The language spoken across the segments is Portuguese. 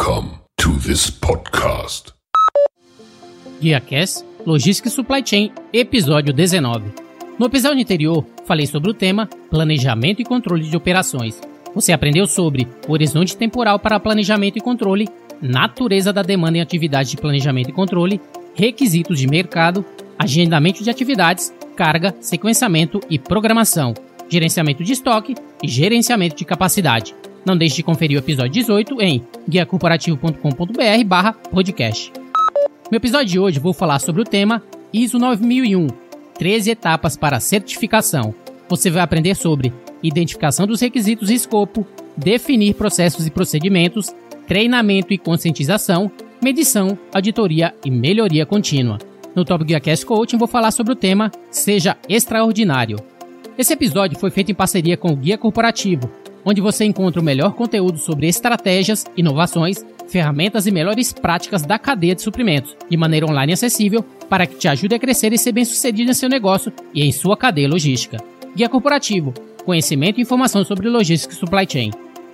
Welcome to this podcast. GuiaCast Logística e Supply Chain, episódio 19. No episódio anterior, falei sobre o tema Planejamento e Controle de Operações. Você aprendeu sobre horizonte temporal para planejamento e controle, natureza da demanda em atividades de planejamento e controle, requisitos de mercado, agendamento de atividades, carga, sequenciamento e programação, gerenciamento de estoque e gerenciamento de capacidade. Não deixe de conferir o episódio 18 em guiacorporativo.com.br barra podcast. No episódio de hoje vou falar sobre o tema ISO 9001, 13 etapas para certificação. Você vai aprender sobre identificação dos requisitos e escopo, definir processos e procedimentos, treinamento e conscientização, medição, auditoria e melhoria contínua. No Top Gear Cast Coaching vou falar sobre o tema Seja Extraordinário. Esse episódio foi feito em parceria com o Guia Corporativo, onde você encontra o melhor conteúdo sobre estratégias, inovações, ferramentas e melhores práticas da cadeia de suprimentos, de maneira online acessível, para que te ajude a crescer e ser bem-sucedido em seu negócio e em sua cadeia logística. Guia Corporativo, conhecimento e informação sobre logística e supply chain.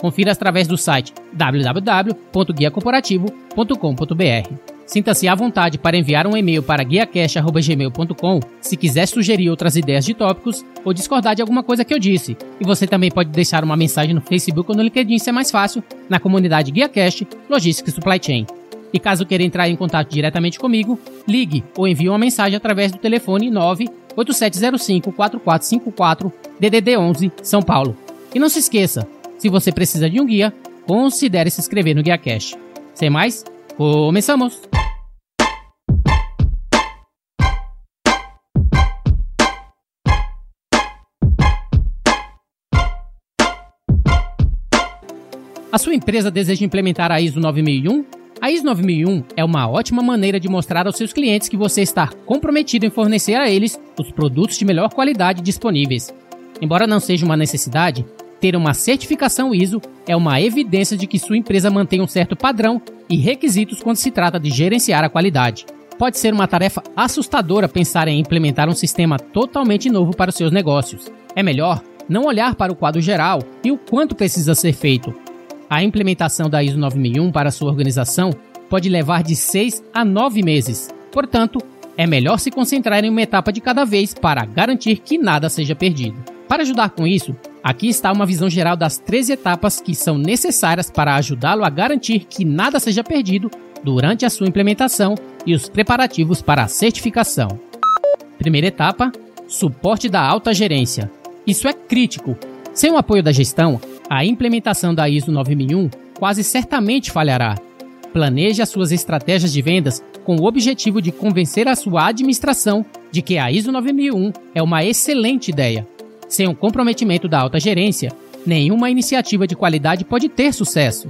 Confira através do site www.guiacorporativo.com.br. Sinta-se à vontade para enviar um e-mail para guiacast.gmail.com se quiser sugerir outras ideias de tópicos ou discordar de alguma coisa que eu disse. E você também pode deixar uma mensagem no Facebook ou no LinkedIn se é mais fácil, na comunidade GuiaCast Logística e Supply Chain. E caso queira entrar em contato diretamente comigo, ligue ou envie uma mensagem através do telefone 98705 4454 DDD 11 São Paulo. E não se esqueça, se você precisa de um guia, considere se inscrever no GuiaCast. Sem mais, começamos! A sua empresa deseja implementar a ISO 9001? A ISO 9001 é uma ótima maneira de mostrar aos seus clientes que você está comprometido em fornecer a eles os produtos de melhor qualidade disponíveis. Embora não seja uma necessidade, ter uma certificação ISO é uma evidência de que sua empresa mantém um certo padrão e requisitos quando se trata de gerenciar a qualidade. Pode ser uma tarefa assustadora pensar em implementar um sistema totalmente novo para os seus negócios. É melhor não olhar para o quadro geral e o quanto precisa ser feito, a implementação da ISO 9001 para sua organização pode levar de 6 a 9 meses. Portanto, é melhor se concentrar em uma etapa de cada vez para garantir que nada seja perdido. Para ajudar com isso, aqui está uma visão geral das 13 etapas que são necessárias para ajudá-lo a garantir que nada seja perdido durante a sua implementação e os preparativos para a certificação. Primeira etapa: suporte da alta gerência. Isso é crítico. Sem o apoio da gestão, a implementação da ISO 9001 quase certamente falhará. Planeje as suas estratégias de vendas com o objetivo de convencer a sua administração de que a ISO 9001 é uma excelente ideia. Sem o um comprometimento da alta gerência, nenhuma iniciativa de qualidade pode ter sucesso.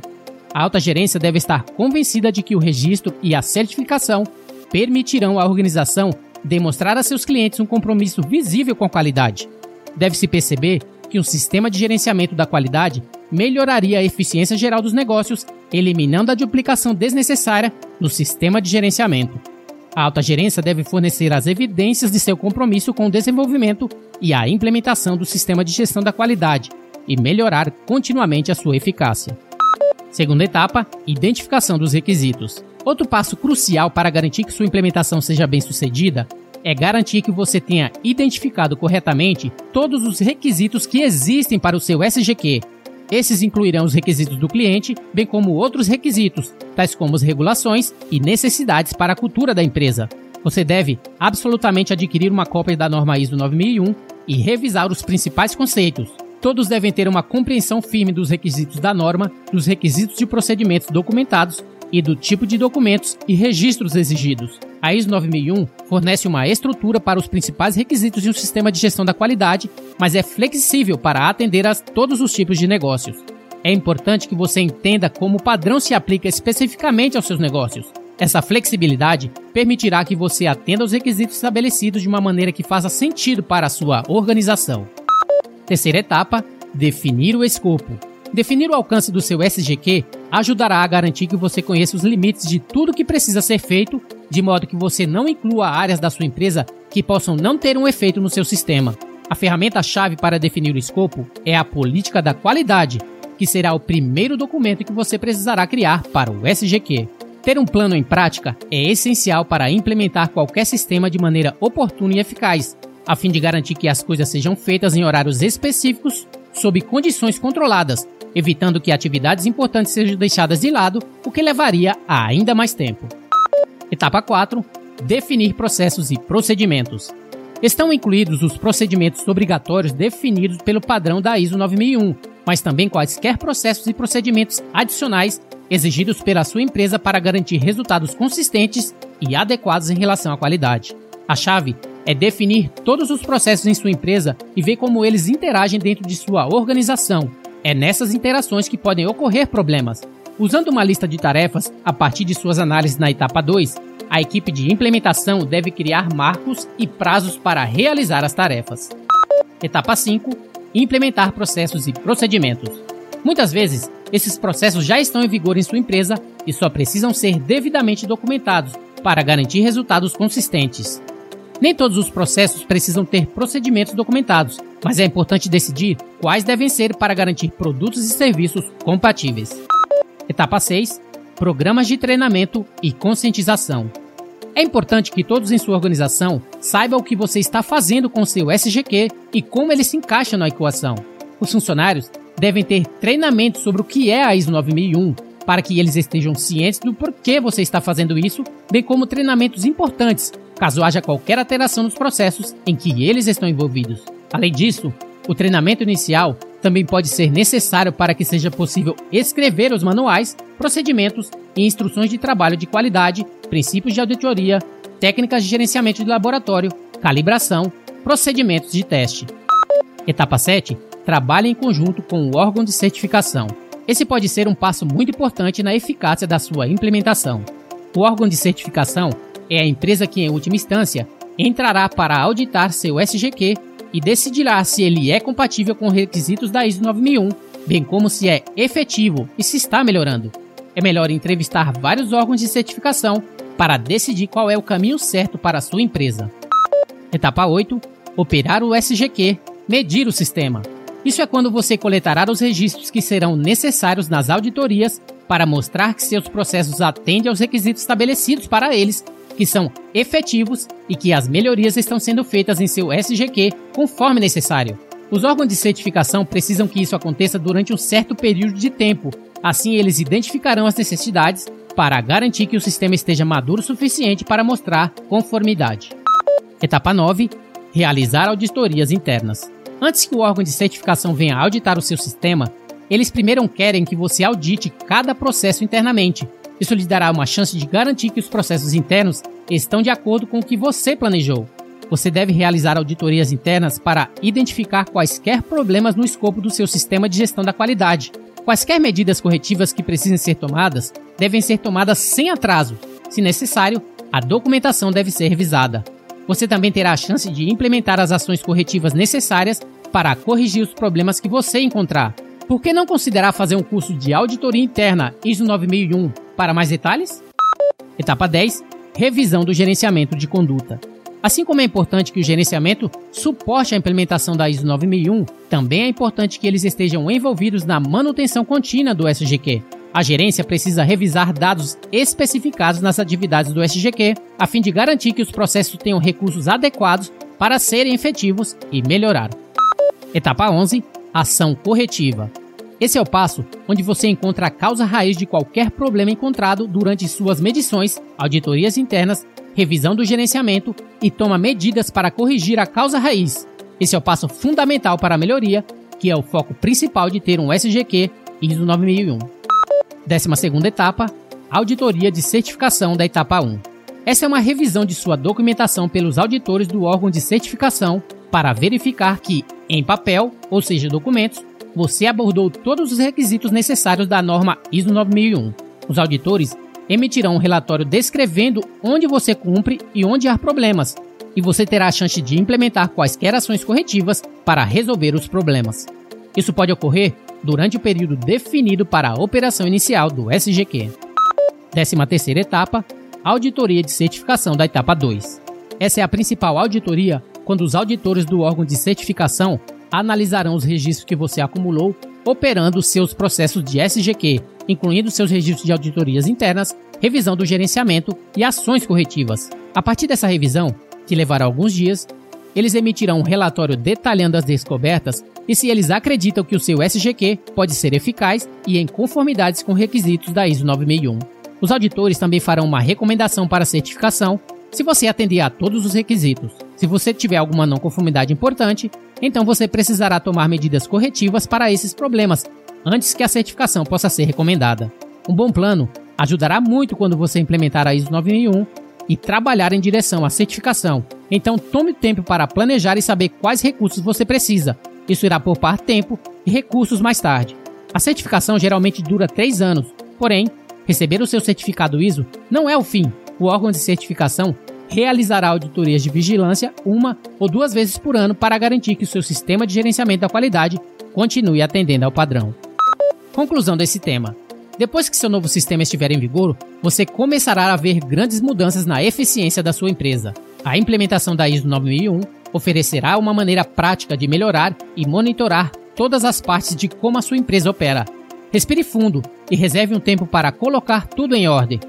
A alta gerência deve estar convencida de que o registro e a certificação permitirão à organização demonstrar a seus clientes um compromisso visível com a qualidade. Deve-se perceber que um sistema de gerenciamento da qualidade melhoraria a eficiência geral dos negócios, eliminando a duplicação desnecessária no sistema de gerenciamento. A alta gerência deve fornecer as evidências de seu compromisso com o desenvolvimento e a implementação do sistema de gestão da qualidade e melhorar continuamente a sua eficácia. Segunda etapa: identificação dos requisitos. Outro passo crucial para garantir que sua implementação seja bem sucedida é garantir que você tenha identificado corretamente todos os requisitos que existem para o seu SGQ. Esses incluirão os requisitos do cliente, bem como outros requisitos, tais como as regulações e necessidades para a cultura da empresa. Você deve absolutamente adquirir uma cópia da norma ISO 9001 e revisar os principais conceitos. Todos devem ter uma compreensão firme dos requisitos da norma, dos requisitos de procedimentos documentados e do tipo de documentos e registros exigidos. A ISO 9001 fornece uma estrutura para os principais requisitos de um sistema de gestão da qualidade, mas é flexível para atender a todos os tipos de negócios. É importante que você entenda como o padrão se aplica especificamente aos seus negócios. Essa flexibilidade permitirá que você atenda aos requisitos estabelecidos de uma maneira que faça sentido para a sua organização. Terceira etapa: definir o escopo. Definir o alcance do seu SGQ ajudará a garantir que você conheça os limites de tudo que precisa ser feito, de modo que você não inclua áreas da sua empresa que possam não ter um efeito no seu sistema. A ferramenta-chave para definir o escopo é a política da qualidade, que será o primeiro documento que você precisará criar para o SGQ. Ter um plano em prática é essencial para implementar qualquer sistema de maneira oportuna e eficaz, a fim de garantir que as coisas sejam feitas em horários específicos, sob condições controladas, evitando que atividades importantes sejam deixadas de lado, o que levaria a ainda mais tempo. Etapa 4: Definir processos e procedimentos. Estão incluídos os procedimentos obrigatórios definidos pelo padrão da ISO 9001, mas também quaisquer processos e procedimentos adicionais exigidos pela sua empresa para garantir resultados consistentes e adequados em relação à qualidade. A chave é definir todos os processos em sua empresa e ver como eles interagem dentro de sua organização. É nessas interações que podem ocorrer problemas. Usando uma lista de tarefas a partir de suas análises na etapa 2, a equipe de implementação deve criar marcos e prazos para realizar as tarefas. Etapa 5: Implementar processos e procedimentos. Muitas vezes, esses processos já estão em vigor em sua empresa e só precisam ser devidamente documentados para garantir resultados consistentes. Nem todos os processos precisam ter procedimentos documentados, mas é importante decidir quais devem ser para garantir produtos e serviços compatíveis. Etapa 6: Programas de treinamento e conscientização. É importante que todos em sua organização saibam o que você está fazendo com seu SGQ e como ele se encaixa na equação. Os funcionários devem ter treinamento sobre o que é a ISO 9001 para que eles estejam cientes do porquê você está fazendo isso, bem como treinamentos importantes caso haja qualquer alteração nos processos em que eles estão envolvidos. Além disso, o treinamento inicial também pode ser necessário para que seja possível escrever os manuais, procedimentos e instruções de trabalho de qualidade, princípios de auditoria, técnicas de gerenciamento de laboratório, calibração, procedimentos de teste. Etapa 7. Trabalhe em conjunto com o órgão de certificação. Esse pode ser um passo muito importante na eficácia da sua implementação. O órgão de certificação é a empresa que, em última instância, entrará para auditar seu SGQ e decidirá se ele é compatível com os requisitos da ISO 9001, bem como se é efetivo e se está melhorando. É melhor entrevistar vários órgãos de certificação para decidir qual é o caminho certo para a sua empresa. Etapa 8: Operar o SGQ, medir o sistema. Isso é quando você coletará os registros que serão necessários nas auditorias para mostrar que seus processos atendem aos requisitos estabelecidos para eles que são efetivos e que as melhorias estão sendo feitas em seu SGQ conforme necessário. Os órgãos de certificação precisam que isso aconteça durante um certo período de tempo, assim eles identificarão as necessidades para garantir que o sistema esteja maduro o suficiente para mostrar conformidade. Etapa 9: Realizar auditorias internas. Antes que o órgão de certificação venha auditar o seu sistema, eles primeiro querem que você audite cada processo internamente, isso lhe dará uma chance de garantir que os processos internos estão de acordo com o que você planejou. Você deve realizar auditorias internas para identificar quaisquer problemas no escopo do seu sistema de gestão da qualidade. Quaisquer medidas corretivas que precisem ser tomadas devem ser tomadas sem atraso. Se necessário, a documentação deve ser revisada. Você também terá a chance de implementar as ações corretivas necessárias para corrigir os problemas que você encontrar. Por que não considerar fazer um curso de auditoria interna ISO 9001 para mais detalhes? Etapa 10 Revisão do gerenciamento de conduta. Assim como é importante que o gerenciamento suporte a implementação da ISO 9001, também é importante que eles estejam envolvidos na manutenção contínua do SGQ. A gerência precisa revisar dados especificados nas atividades do SGQ, a fim de garantir que os processos tenham recursos adequados para serem efetivos e melhorar. Etapa 11 ação corretiva. Esse é o passo onde você encontra a causa raiz de qualquer problema encontrado durante suas medições, auditorias internas, revisão do gerenciamento e toma medidas para corrigir a causa raiz. Esse é o passo fundamental para a melhoria, que é o foco principal de ter um SGQ ISO 9001. 12 etapa, auditoria de certificação da etapa 1. Essa é uma revisão de sua documentação pelos auditores do órgão de certificação para verificar que, em papel, ou seja, documentos, você abordou todos os requisitos necessários da norma ISO 9001. Os auditores emitirão um relatório descrevendo onde você cumpre e onde há problemas, e você terá a chance de implementar quaisquer ações corretivas para resolver os problemas. Isso pode ocorrer durante o período definido para a operação inicial do SGQ. 13 etapa, auditoria de certificação da etapa 2. Essa é a principal auditoria quando os auditores do órgão de certificação analisarão os registros que você acumulou operando seus processos de SGQ, incluindo seus registros de auditorias internas, revisão do gerenciamento e ações corretivas. A partir dessa revisão, que levará alguns dias, eles emitirão um relatório detalhando as descobertas e se eles acreditam que o seu SGQ pode ser eficaz e em conformidades com requisitos da ISO 9001. Os auditores também farão uma recomendação para certificação se você atender a todos os requisitos. Se você tiver alguma não conformidade importante, então você precisará tomar medidas corretivas para esses problemas antes que a certificação possa ser recomendada. Um bom plano ajudará muito quando você implementar a ISO 9001 e trabalhar em direção à certificação. Então tome tempo para planejar e saber quais recursos você precisa. Isso irá poupar tempo e recursos mais tarde. A certificação geralmente dura 3 anos, porém, receber o seu certificado ISO não é o fim. O órgão de certificação realizará auditorias de vigilância uma ou duas vezes por ano para garantir que o seu sistema de gerenciamento da qualidade continue atendendo ao padrão. Conclusão desse tema. Depois que seu novo sistema estiver em vigor, você começará a ver grandes mudanças na eficiência da sua empresa. A implementação da ISO 9001 oferecerá uma maneira prática de melhorar e monitorar todas as partes de como a sua empresa opera. Respire fundo e reserve um tempo para colocar tudo em ordem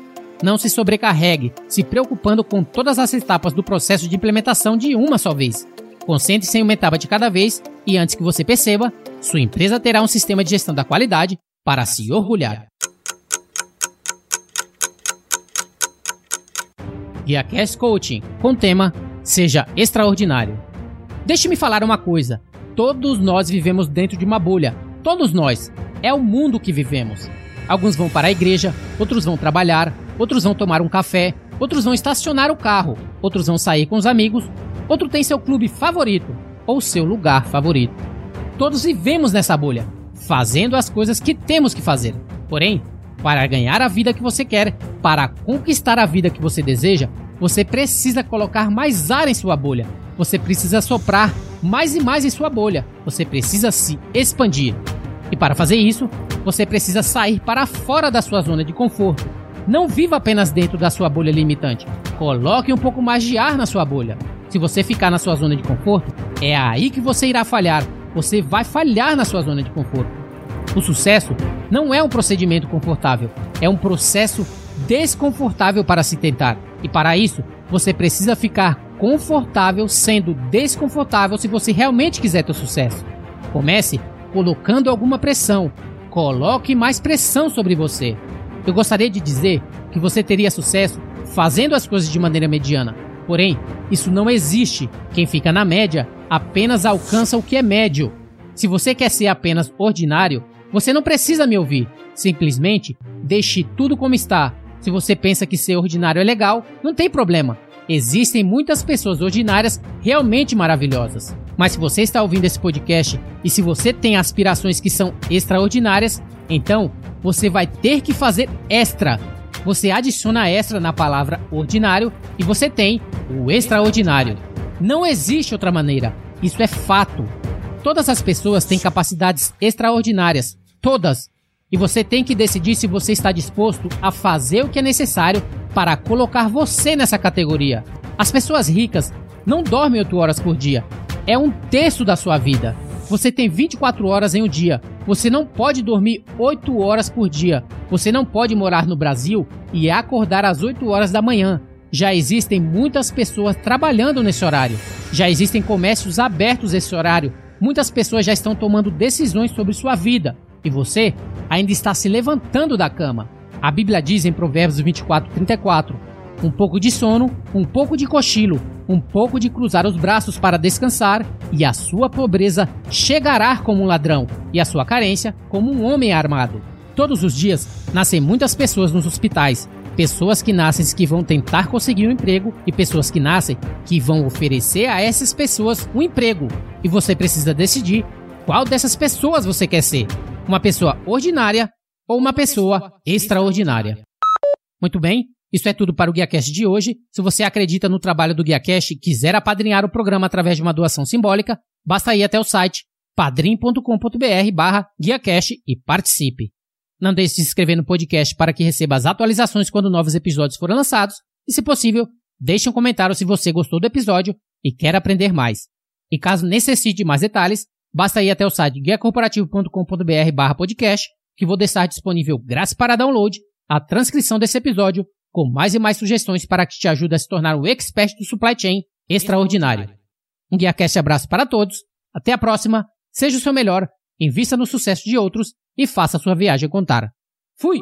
não se sobrecarregue, se preocupando com todas as etapas do processo de implementação de uma só vez. Concentre-se em uma etapa de cada vez e antes que você perceba, sua empresa terá um sistema de gestão da qualidade para se orgulhar. GuiaCast Coaching com tema Seja Extraordinário. Deixe-me falar uma coisa: todos nós vivemos dentro de uma bolha. Todos nós. É o mundo que vivemos. Alguns vão para a igreja, outros vão trabalhar, outros vão tomar um café, outros vão estacionar o carro, outros vão sair com os amigos, outro tem seu clube favorito ou seu lugar favorito. Todos vivemos nessa bolha, fazendo as coisas que temos que fazer. Porém, para ganhar a vida que você quer, para conquistar a vida que você deseja, você precisa colocar mais ar em sua bolha. Você precisa soprar mais e mais em sua bolha. Você precisa se expandir. E para fazer isso, você precisa sair para fora da sua zona de conforto não viva apenas dentro da sua bolha limitante. Coloque um pouco mais de ar na sua bolha. Se você ficar na sua zona de conforto, é aí que você irá falhar. Você vai falhar na sua zona de conforto. O sucesso não é um procedimento confortável, é um processo desconfortável para se tentar. E para isso, você precisa ficar confortável sendo desconfortável se você realmente quiser ter sucesso. Comece colocando alguma pressão. Coloque mais pressão sobre você. Eu gostaria de dizer que você teria sucesso fazendo as coisas de maneira mediana. Porém, isso não existe. Quem fica na média apenas alcança o que é médio. Se você quer ser apenas ordinário, você não precisa me ouvir. Simplesmente deixe tudo como está. Se você pensa que ser ordinário é legal, não tem problema. Existem muitas pessoas ordinárias realmente maravilhosas. Mas se você está ouvindo esse podcast e se você tem aspirações que são extraordinárias, então você vai ter que fazer extra. Você adiciona extra na palavra ordinário e você tem o extraordinário. Não existe outra maneira. Isso é fato. Todas as pessoas têm capacidades extraordinárias. Todas. E você tem que decidir se você está disposto a fazer o que é necessário para colocar você nessa categoria. As pessoas ricas não dormem 8 horas por dia. É um terço da sua vida. Você tem 24 horas em um dia. Você não pode dormir 8 horas por dia. Você não pode morar no Brasil e acordar às 8 horas da manhã. Já existem muitas pessoas trabalhando nesse horário. Já existem comércios abertos nesse horário. Muitas pessoas já estão tomando decisões sobre sua vida. E você ainda está se levantando da cama. A Bíblia diz em Provérbios 24, 34: um pouco de sono, um pouco de cochilo, um pouco de cruzar os braços para descansar, e a sua pobreza chegará como um ladrão, e a sua carência como um homem armado. Todos os dias nascem muitas pessoas nos hospitais, pessoas que nascem que vão tentar conseguir um emprego e pessoas que nascem que vão oferecer a essas pessoas um emprego. E você precisa decidir qual dessas pessoas você quer ser: uma pessoa ordinária ou uma pessoa extraordinária. Muito bem, isso é tudo para o GuiaCast de hoje. Se você acredita no trabalho do GuiaCast e quiser apadrinhar o programa através de uma doação simbólica, basta ir até o site padrim.com.br barra GuiaCast e participe. Não deixe de se inscrever no podcast para que receba as atualizações quando novos episódios forem lançados e, se possível, deixe um comentário se você gostou do episódio e quer aprender mais. E caso necessite de mais detalhes, Basta ir até o site guiacorporativo.com.br podcast, que vou deixar disponível grátis para download a transcrição desse episódio, com mais e mais sugestões para que te ajude a se tornar um expert do supply chain extraordinário. Um GuiaCast abraço para todos, até a próxima, seja o seu melhor, invista no sucesso de outros e faça a sua viagem contar. Fui!